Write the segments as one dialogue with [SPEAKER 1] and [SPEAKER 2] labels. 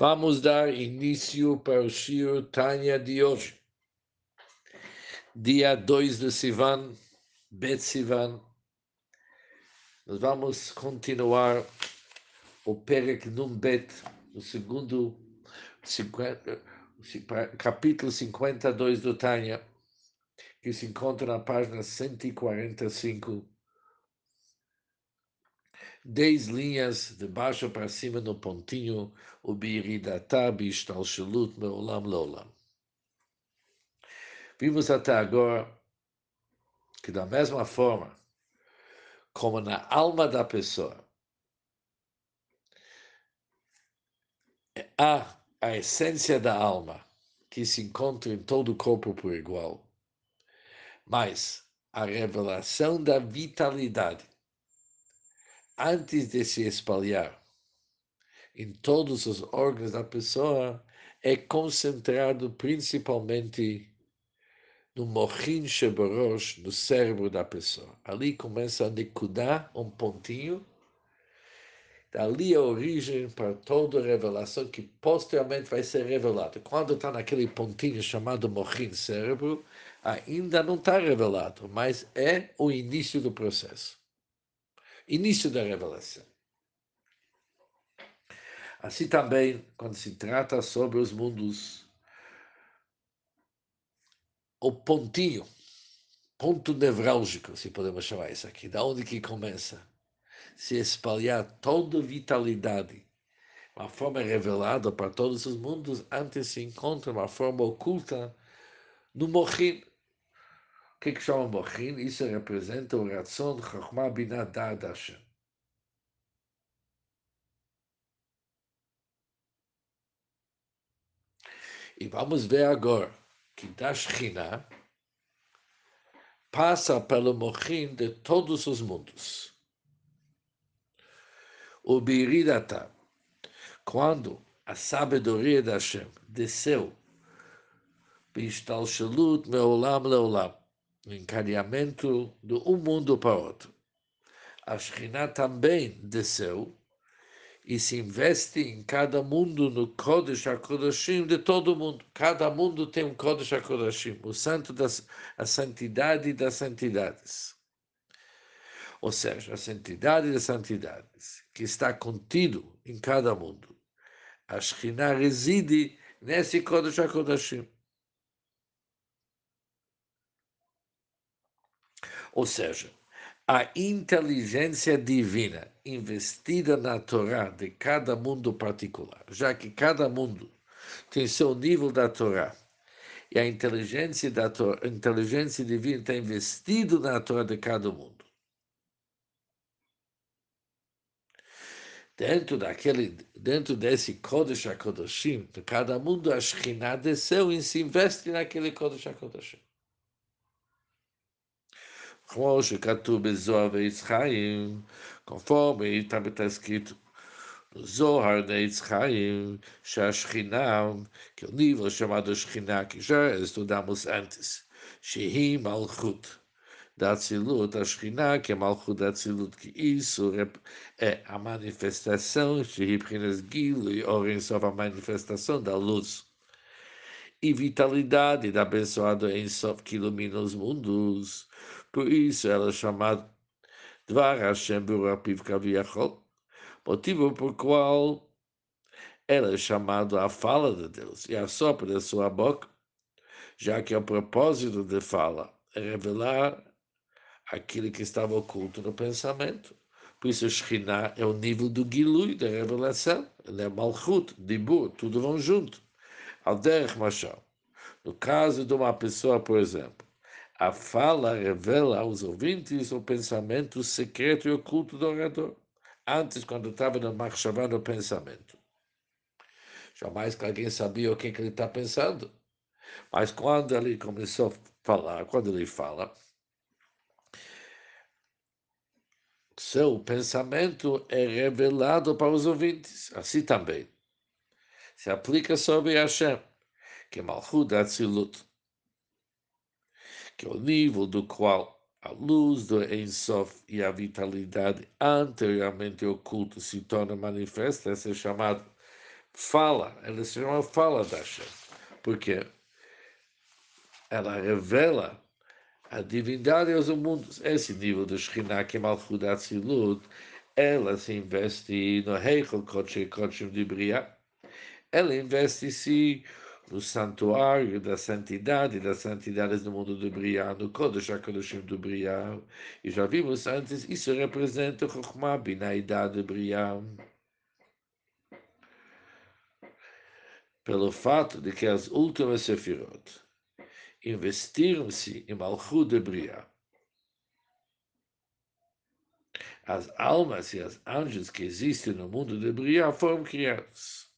[SPEAKER 1] Vamos dar início para o Shir Tanya de hoje. Dia 2 de Sivan, Bet Sivan. Nós vamos continuar o Perek Num Bet, o segundo 50, capítulo 52 do Tanya, que se encontra na página 145 dez linhas de baixo para cima no pontinho, o biridata bishtalshelut meolam leolam. Vimos até agora que da mesma forma como na alma da pessoa há a essência da alma que se encontra em todo o corpo por igual, mas a revelação da vitalidade antes de se espalhar em todos os órgãos da pessoa, é concentrado principalmente no mochin sheborosh, no cérebro da pessoa. Ali começa a necudar um pontinho, dali a origem para toda a revelação que posteriormente vai ser revelada. Quando está naquele pontinho chamado mochin cérebro, ainda não está revelado, mas é o início do processo início da revelação. Assim também, quando se trata sobre os mundos, o pontinho, ponto nevrálgico, se podemos chamar isso aqui, da onde que começa se espalhar toda vitalidade, uma forma revelada para todos os mundos, antes se encontra uma forma oculta no Mohin, o que, que chama Mochin? Isso representa o Ratzon Chokhmah Binah Da'ad Hashem. E vamos ver agora que da Shekhinah passa pelo Mochin de todos os mundos. O Biridata, quando a sabedoria da Hashem desceu, Bishtalshalut Meolam Leolam, no encadeamento de um mundo para outro. A Shekhinah também desceu e se investe em cada mundo no Kodesh HaKodashim de todo mundo. Cada mundo tem um Kodesh HaKodashim, o santo das, a santidade das santidades. Ou seja, a santidade das santidades, que está contido em cada mundo. A Shekhinah reside nesse Kodesh HaKodashim. Ou seja, a inteligência divina investida na Torá de cada mundo particular, já que cada mundo tem seu nível da Torá, e a inteligência, da Torá, inteligência divina está investida na Torá de cada mundo. Dentro daquele, dentro desse Kodesh HaKodashim, de cada mundo, a Shekhinah desceu e se investe naquele Kodesh HaKodashim כמו שכתוב בזוהר ועץ חיים, conforme está escrito no Zohar da Eitz Chaim, שהשכינה, que o nível chamado Shekhinah, que já estudamos antes, שהיא מלכות da Atzilut, a Shekhinah, que é Malchut da Atzilut, que isso é a manifestação, שהיא מבחינת גילוי, אור אינסוף, a manifestação da luz e vitalidade da abençoado Ensof que ilumina os mundos. por isso ela é chamada Dvar Hashem Burapiv Kaviachol, motivo por qual ela é chamada a fala de Deus e a sopra da sua boca, já que o propósito de fala é revelar aquilo que estava oculto no pensamento. Por isso, Shekhinah é o nível do Gilui, da revelação. Ele é Malchut, Dibur, tudo vão junto. Alderech Mashal. No caso de uma pessoa, por exemplo, a fala revela aos ouvintes o pensamento secreto e oculto do orador. Antes, quando estava no marchavá no pensamento. Jamais que alguém sabia o que, que ele está pensando. Mas quando ele começou a falar, quando ele fala, seu pensamento é revelado para os ouvintes. Assim também. Se aplica sobre Hashem, que é Malchut Atzilut que é o nível do qual a luz do Ensof e a vitalidade anteriormente oculta se torna manifesta, esse é chamado fala, ela se chama fala da Hashem, porque ela revela a divindade aos mundos. Esse nível de Shekhinah, que é Malchut ela se investe no Heichel Kodesh Kodeshim de Briah, ela investe-se no santuário da santidade, das santidades do mundo do Briah, no Kodesh HaKodeshim do Briah. E já vimos antes, isso representa Chokhmah, Binaidad de Briah. Pelo fato de que as últimas Sefirot investiram-se em Malchut de Briah. As almas e as anjos que existem no mundo de Briah foram criados.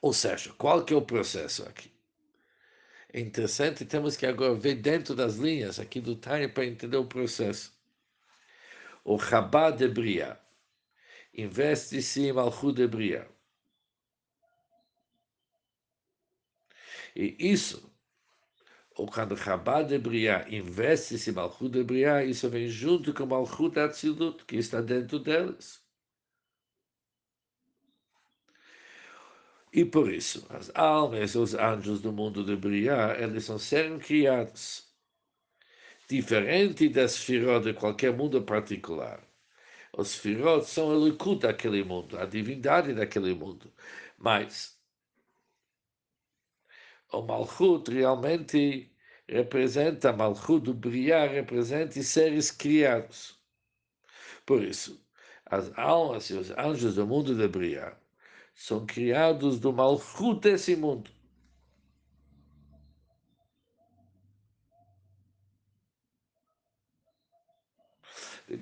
[SPEAKER 1] Ou seja, qual que é o processo aqui? É interessante, temos que agora ver dentro das linhas aqui do Tânia para entender o processo. O Chabad de Bria investe-se em Malchut de Bria. E isso, ou quando Chabad de Bria investe-se em Malchut de Bria, isso vem junto com Malchut Atzilut, que está dentro deles. E por isso, as almas, os anjos do mundo de Briá, eles são serem criados. Diferente das firot de qualquer mundo particular. Os firot são o likud daquele mundo, a divindade daquele mundo. Mas o Malchut realmente representa, Malchut do Briá representa seres criados. Por isso, as almas e os anjos do mundo de Briá são criados do malchut desse mundo.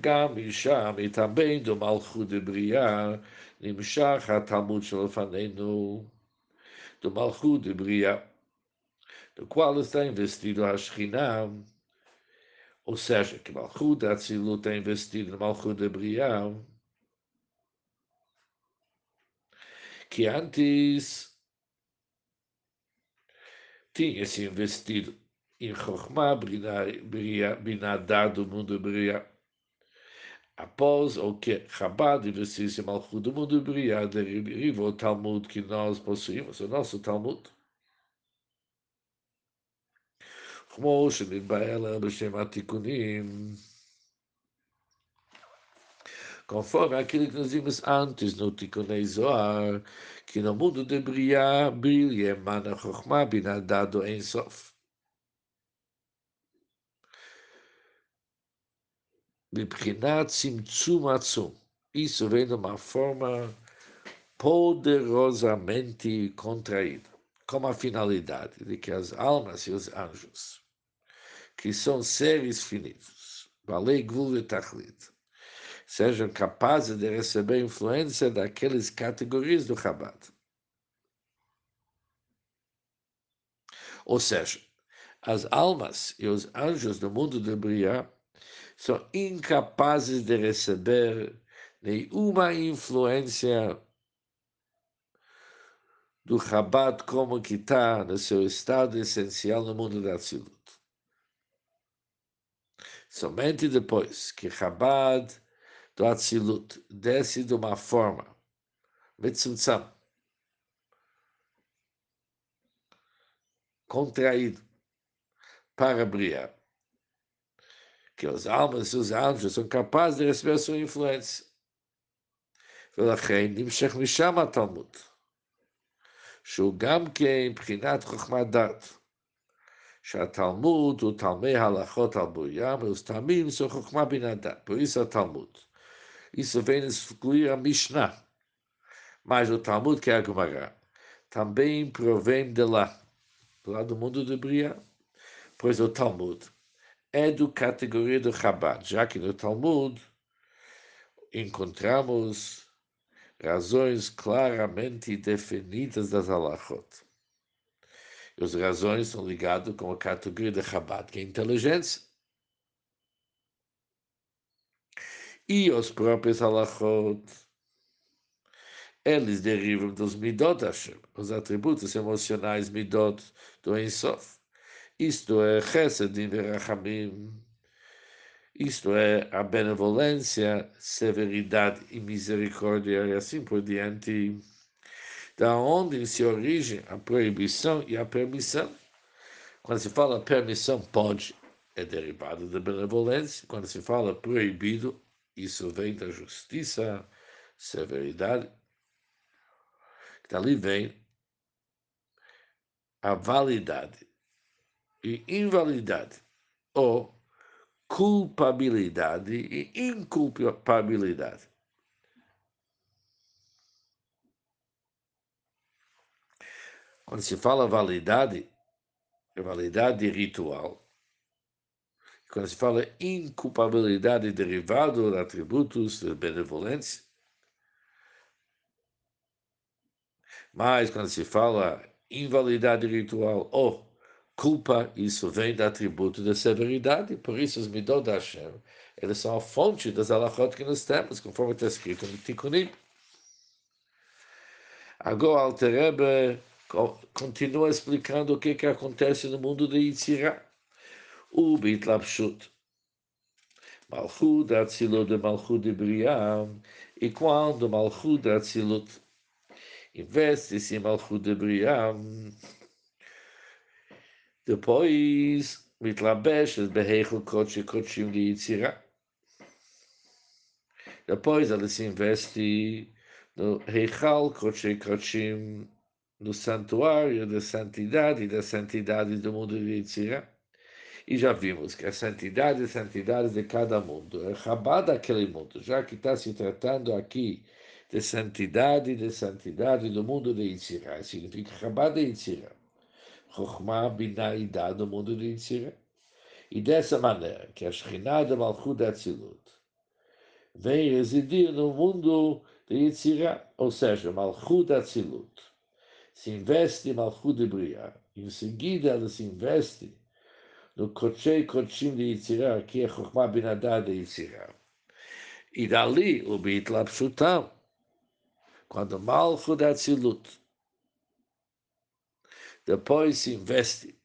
[SPEAKER 1] גם משם, e também do malchut de Briah, נמשך התלמוד שלפנינו, do malchut de Briah, do qual está investido a Shekhinah, ou seja, que malchut de Atzilut está investido no malchut de Briah, que antes tinha se investido em Chokhmah, Binadá do mundo Bria. Após o que Chabad investiu-se em Malchut do mundo Bria, derivou o Talmud que nós possuímos, o nosso Talmud. כמו שנתבהר לנו בשם התיקונים conforme aquilo que nós vimos antes no Tikkun Zohar, que no mundo de Briah brilha emana Chokhmah binadado em Sof. מבחינת צמצום עצום. Isso vem de uma forma poderosamente contraída, com a finalidade de que as almas e os anjos, que são seres finitos, Balei Gvul e Tachlit, sejam capazes de receber influência daqueles categorias do Chabad. Ou seja, as almas e os anjos do mundo de Briah são incapazes de receber nenhuma influência do Chabad como que está no seu estado essencial no mundo da Tzilut. Somente depois que Chabad do Atzilut desce de uma forma, Metzumtzam, contraído para brilhar, que as almas e os anjos são capazes de receber a sua influência. ולכן נמשך משם התלמוד, שהוא גם כן מבחינת חוכמת דת, שהתלמוד הוא תלמי הלכות על בוים, ואos תלמים זו חוכמה בינה דת, por isso התלמוד. Isso vem excluir a Mishnah. Mas o Talmud, que é a Gemara, também provém de lá, lado do mundo de Bria, pois o Talmud é do categoria do Chabad, já que no Talmud encontramos razões claramente definidas das halachot. E as razões são ligadas com a categoria de Chabad, que é inteligência. E os próprios halachot. Eles derivam dos midot Hashem, os atributos emocionais midot do Ensof. Isto é Chesed e Verachamim. isto é, a benevolência, severidade e misericórdia e assim por diante, da onde se origem a proibição e a permissão. Quando se fala permissão, pode, é derivado da benevolência. Quando se fala proibido, isso vem da justiça, severidade. Dali vem a validade e invalidade, ou culpabilidade e inculpabilidade. Quando se fala validade, é validade ritual. Quando se fala inculpabilidade derivado de atributos de benevolência, mas quando se fala invalidade ritual ou culpa, isso vem do atributo da severidade, por isso os midot da Hashem, eles são a fonte das alachot que nós temos, conforme está escrito no Tikkunim. Agora, Alterebe continua explicando o que, que acontece no mundo de Yitzirah. O Bitlapshut. Malchut Atzilut de Malchut de Briam. E quando Malchut Atzilut investe-se em Malchut de Briam, depois מתלבשת בהיכל קודשי קודשים ליצירה. Depois ela se investe no Heichal Kodesh Kodshim, no santuário da santidade e da santidade do mundo de Yitzirah. e já vimos que a santidade e a santidade de cada mundo é Chabad daquele mundo, já que está se tratando aqui de santidade de santidade do mundo de Yitzirah, significa Chabad de Yitzirah. Chokhmah, Binah no mundo de Yitzirah. E dessa maneira, que a Shekhinah de Malchut Atzilut vem residir no mundo de Yitzirah, ou seja, Malchut Atzilut, se investe em Malchut de em seguida ela se investe no Kochei Kochim de Yitzirah, que é Chokhmah Binadá de Yitzirah. E dali, o Bitlapshutam, quando Malchut Atzilut depois se investe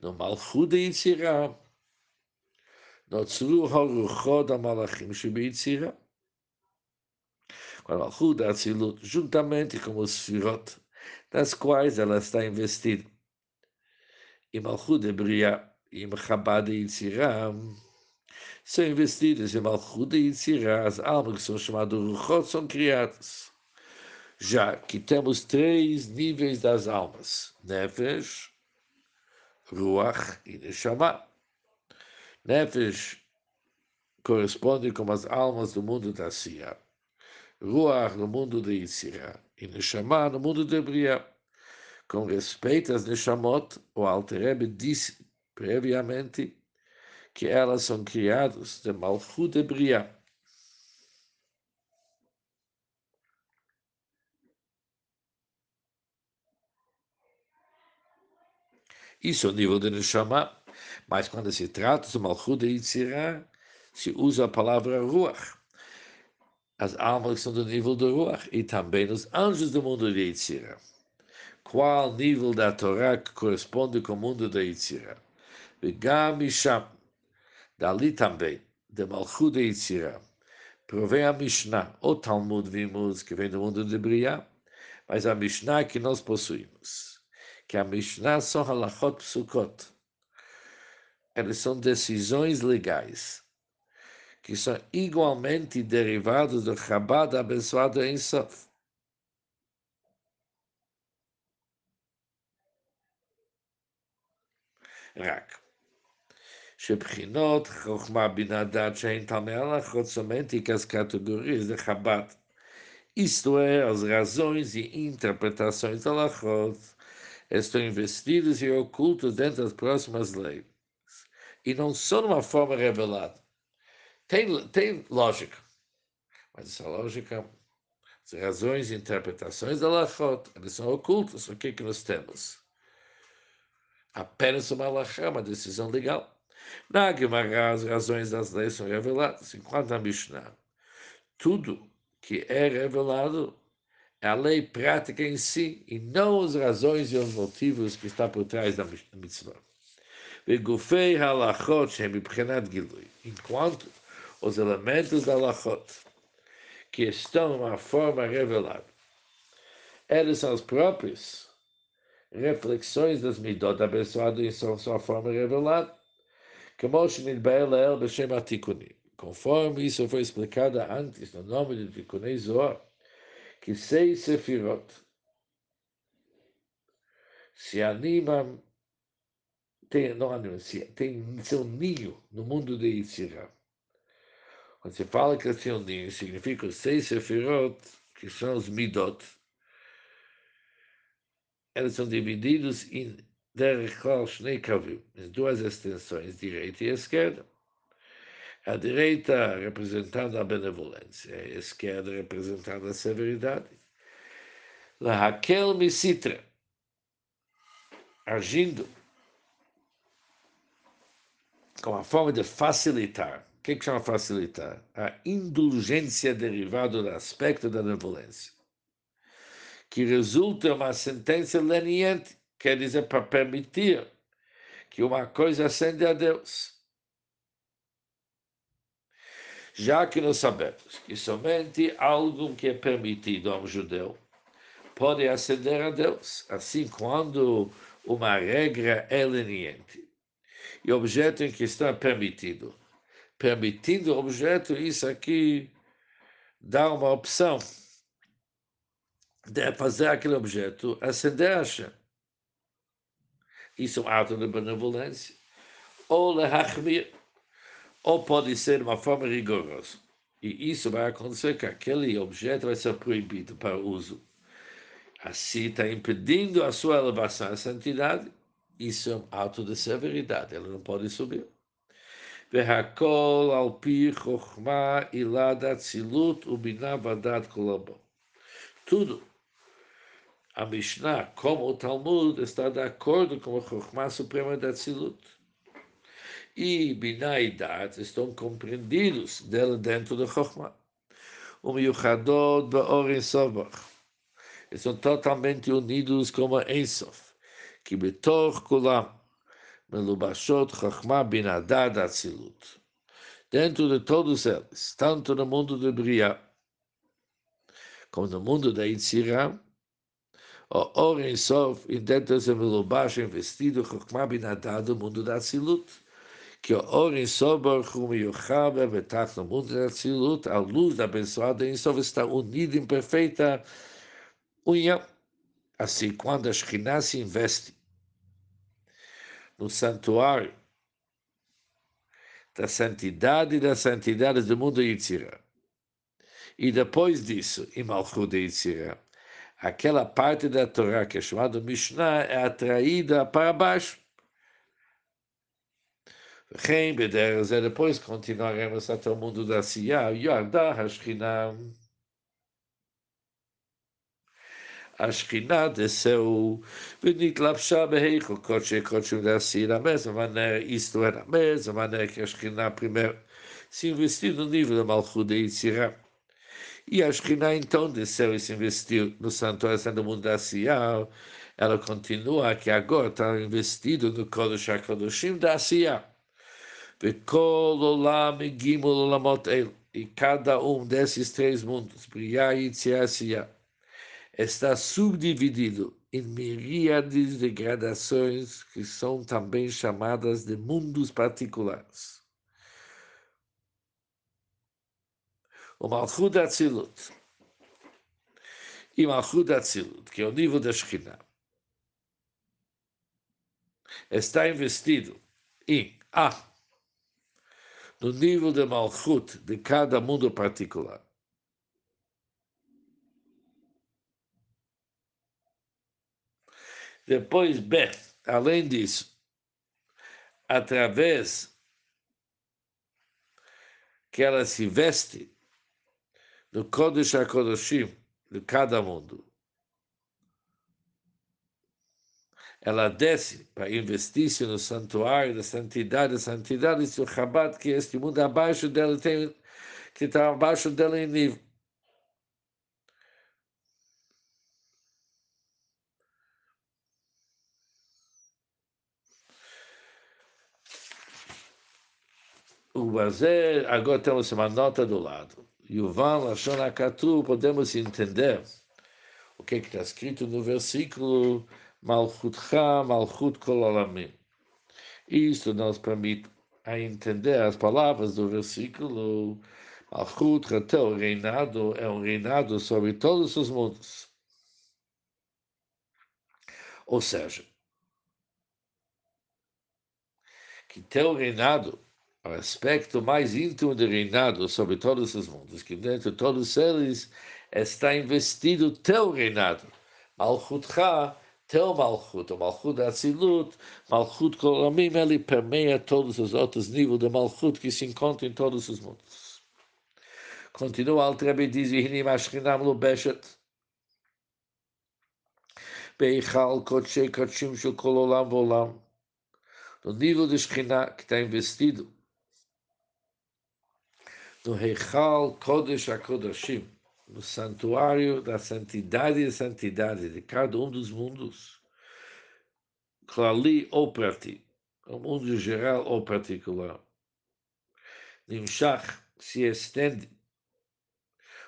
[SPEAKER 1] no Malchut de Yitzirah, Tzru HaRuchot HaMalachim Shebe com a Malchut de Atzilut, juntamente com os Sfirot, nas quais ela está investida. E Malchut de Briah e Chabad de Yitzirah são investidas em Malchut de Yitzirah, as almas que são chamadas Ruchot são criadas. Já que temos três níveis das almas: Nefesh, Ruach e Neshama. Nefesh corresponde com as almas do mundo da Sia, Ruach no mundo de Yitzirah e Neshama no mundo de Briah. Com respeito às Neshamot, o Alterebe disse previamente que elas são criadas de Malchut de Briah Isso é o nível de Neshama. Mas quando se trata de Malchut de Yitzirah, se usa a palavra Ruach. As almas são do nível do Ruach e também os anjos do mundo de Yitzirah. Qual nível da Torá que corresponde com o mundo de Yitzirah? Vegam Misham. Dali também, de Malchut de Yitzirah. Provém a Mishnah, o Talmud vimos que vem do mundo de Briah, mas a Mishnah que nós possuímos que a Mishnah são halachot psukot. Elas são decisões legais, que são igualmente derivadas do Chabad abençoado em Sof. רק. שבחינות חוכמה בינה דעת שאין תלמי הלכות somente que as categorias de Chabad, isto é, as razões e interpretações da Lachot, estão investidos e ocultos dentro das próximas leis. E não são de uma forma revelada. Tem, tem lógica, mas essa lógica, as razões e interpretações da Lachot, elas são ocultas. O que, é que nós temos? apenas uma alahá, uma decisão legal. Na Gemara, as razões das leis são reveladas, enquanto a Mishnah, tudo que é revelado é a lei prática em si, e não as razões e os motivos que está por trás da mitzvah. Enquanto os elementos da Lachot, que estão de uma forma revelada, eles são os próprios reflexões das midot abençoado em sua, sua forma revelada. Conforme isso foi explicado antes no nome de Tikunei Zohar, que seis sefirot se animam, tem, não animam, se, tem seu ninho no mundo de Yitzhak. Quando se fala que tem um ninho, significa seis sefirot, que são os midot, eles são divididos em em duas extensões, direita e esquerda. A direita representando a benevolência, a esquerda representando a severidade. Lahakel misitra, agindo com a forma de facilitar. O que, é que chama facilitar? A indulgência derivada do aspecto da benevolência que resulta uma sentença leniente quer dizer para permitir que uma coisa acende a Deus. Já que nós sabemos que somente algo que é permitido a um judeu pode acender a Deus, assim quando uma regra é leniente e o objeto em questão é permitido. Permitindo o objeto, isso aqui dá uma opção de fazer aquele objeto acender a Hashem isso é um ato de benevolência, ou lehachmir, ou pode ser uma forma rigorosa. E isso vai acontecer que aquele objeto vai ser proibido para uso. Assim está impedindo a sua elevação à santidade. Isso é um ato de severidade, ele não pode subir. והכל על פי חוכמה, עילת אצילות ובינה ודעת Tudo a Mishnah, como o Talmud, está de acordo com a Chokhmah Suprema da Tzilut. E Binah e Dat estão compreendidos dela dentro da Chokhmah. O Miyuchadot Ba'orin Sobach. Estão totalmente unidos como Ensof. Que Betor Kulam, Melubashot Chokhmah Binah Dat. Dentro de todos eles, tanto no mundo de Briah, como no mundo da Yitzirah, o Oren Sof, e dentro desse Melubash, investido, Chokmah Binadad, do mundo da Tzilut. Que o Oren Sof, Hu Miyuchava, Betach, no mundo da Tzilut, a luz da abençoada em Sof está unida em perfeita união. Assim, quando a Shekhinah se investe no santuário da santidade e das santidades do mundo Yitzirah, e depois disso, em Malchut de Yitzirah, aquela parte da Torá que é chamada Mishnah é atraída para baixo. Reim beder e é depois continuaremos até o mundo da Siyah, Yardah Hashkinah. a Shekhinah desceu, venitlapsha beheicho, koche, koche, assim, da mesma maneira, isto é, da mesma maneira que a primeiro se investiu no nível da Malchut e Yitzirah. E a Shekhinah então desceu e se investiu no santuário do mundo da Siyah. Ela continua que agora está investido no Kodesh HaKadoshim da Siyah. E cada um desses três mundos, Briah, Yitzhak e Siyah, está subdividido em miríades de gradações que são também chamadas de mundos particulares. O Malchut Atzilut. E Malchut Atzilut, que é o nível da Shekhinah, está investido em A, no nível de Malchut de cada mundo particular. Depois, B, além disso, através que ela se veste no Kodesh HaKodashim de cada mundo. Ela desce para investir-se no santuário da santidade, da santidade do Chabad, que este mundo abaixo dela tem, que está abaixo dela em nível. O Bazé, agora temos uma nota do lado. Yuval Lashon Akatu, podemos entender o que está escrito no versículo Malchutcha, Malchut Kol Alamim. Isso nos permite a entender as palavras do versículo Malchut, teu reinado, é um reinado sobre todos os mundos. Ou seja, que teu reinado o aspecto mais íntimo do reinado sobre todos os mundos, que dentro de todos eles está investido teu reinado. Malchutcha, teu Malchut, o Malchut da Atzilut, Malchut Kolamim, ele permeia todos os outros níveis de Malchut que se encontram em todos os mundos. Continua Rebbe diz, Vihinim Ashkinam Lubeshet, Beichal Kotshei Kotshim Shul Volam, no nível de Shekhinah que está investido no Reichal Kodesh HaKodashim, no santuário da santidade e santidade de cada um dos mundos, Klali ou Prati, o mundo geral ou particular. Nimshach se estende,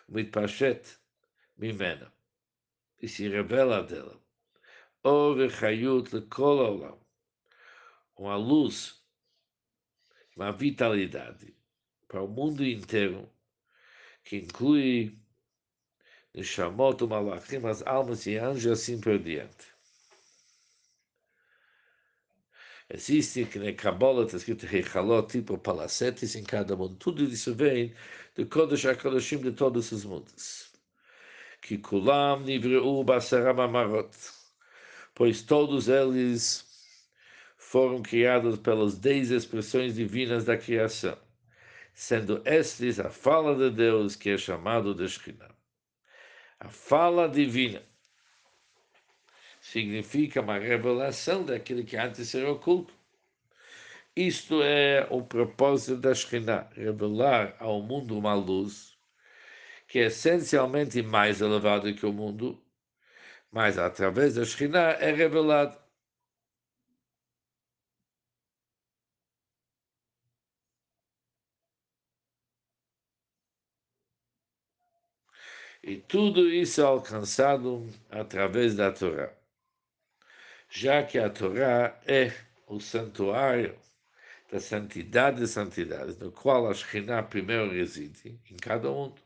[SPEAKER 1] Mitpashet Mimena, e se revela dela. Ove Chayut Lekol Olam, uma luz, uma vitalidade para o mundo inteiro, que inclui Neshamot, Malachim, as almas e anjos, assim por diante. Existe que na Kabbalah está escrito Rechalot, tipo palacetes em cada mundo. Tudo isso vem do Kodesh HaKodeshim de todos os mundos. Que Kulam Nivreu Basaram Amarot. Pois todos eles foram criados pelas dez expressões divinas da criação sendo estes a fala de Deus que é chamado de Shekhinah. A fala divina significa uma revelação daquilo que antes era oculto. Isto é o propósito da Shekhinah, revelar ao mundo uma luz que é essencialmente mais elevada que o mundo, mas através da Shekhinah é revelado E tudo isso é alcançado através da Torá. Já que a Torá é o santuário da santidade de santidades, no qual a Shekhinah primeiro reside, em cada mundo.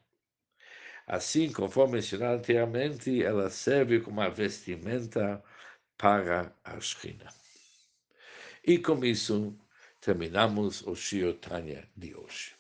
[SPEAKER 1] Assim, conforme mencionado anteriormente, ela serve como uma vestimenta para a Shekhinah. E com isso, terminamos o Shiotanya de hoje.